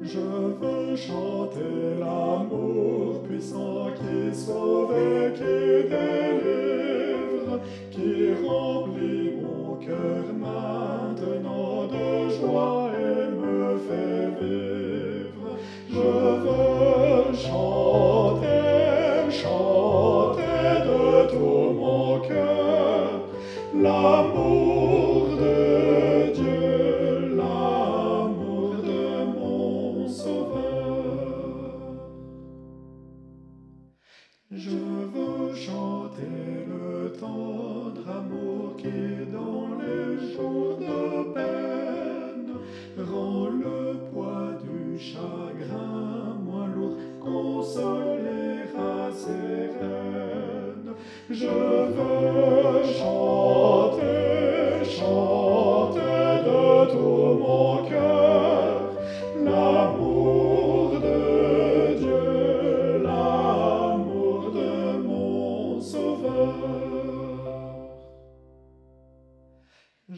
Je veux chanter l'amour puissant qui sauve et qui délivre, qui remplit mon cœur maintenant de joie et me fait vivre. Je veux chanter, chanter de tout mon cœur l'amour Je veux chanter le tendre amour qui, dans les jours de peine, rend le poids du chagrin moins lourd, consoler à ses reines.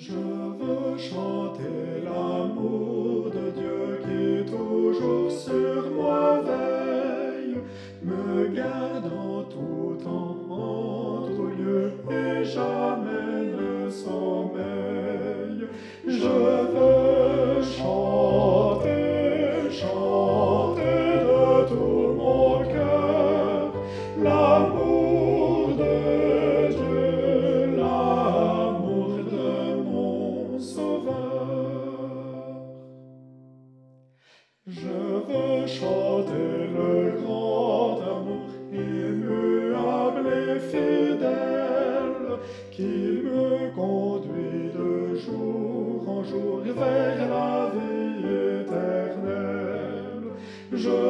Je veux chanter l'amour de Dieu qui toujours sur moi veille, me garde en tout temps en tout lieu et jamais ne sommeille. Je veux chanter, chanter de tout mon cœur l'amour Je veux chanter le grand amour immuable et fidèle qui me conduit de jour en jour vers la vie éternelle. Je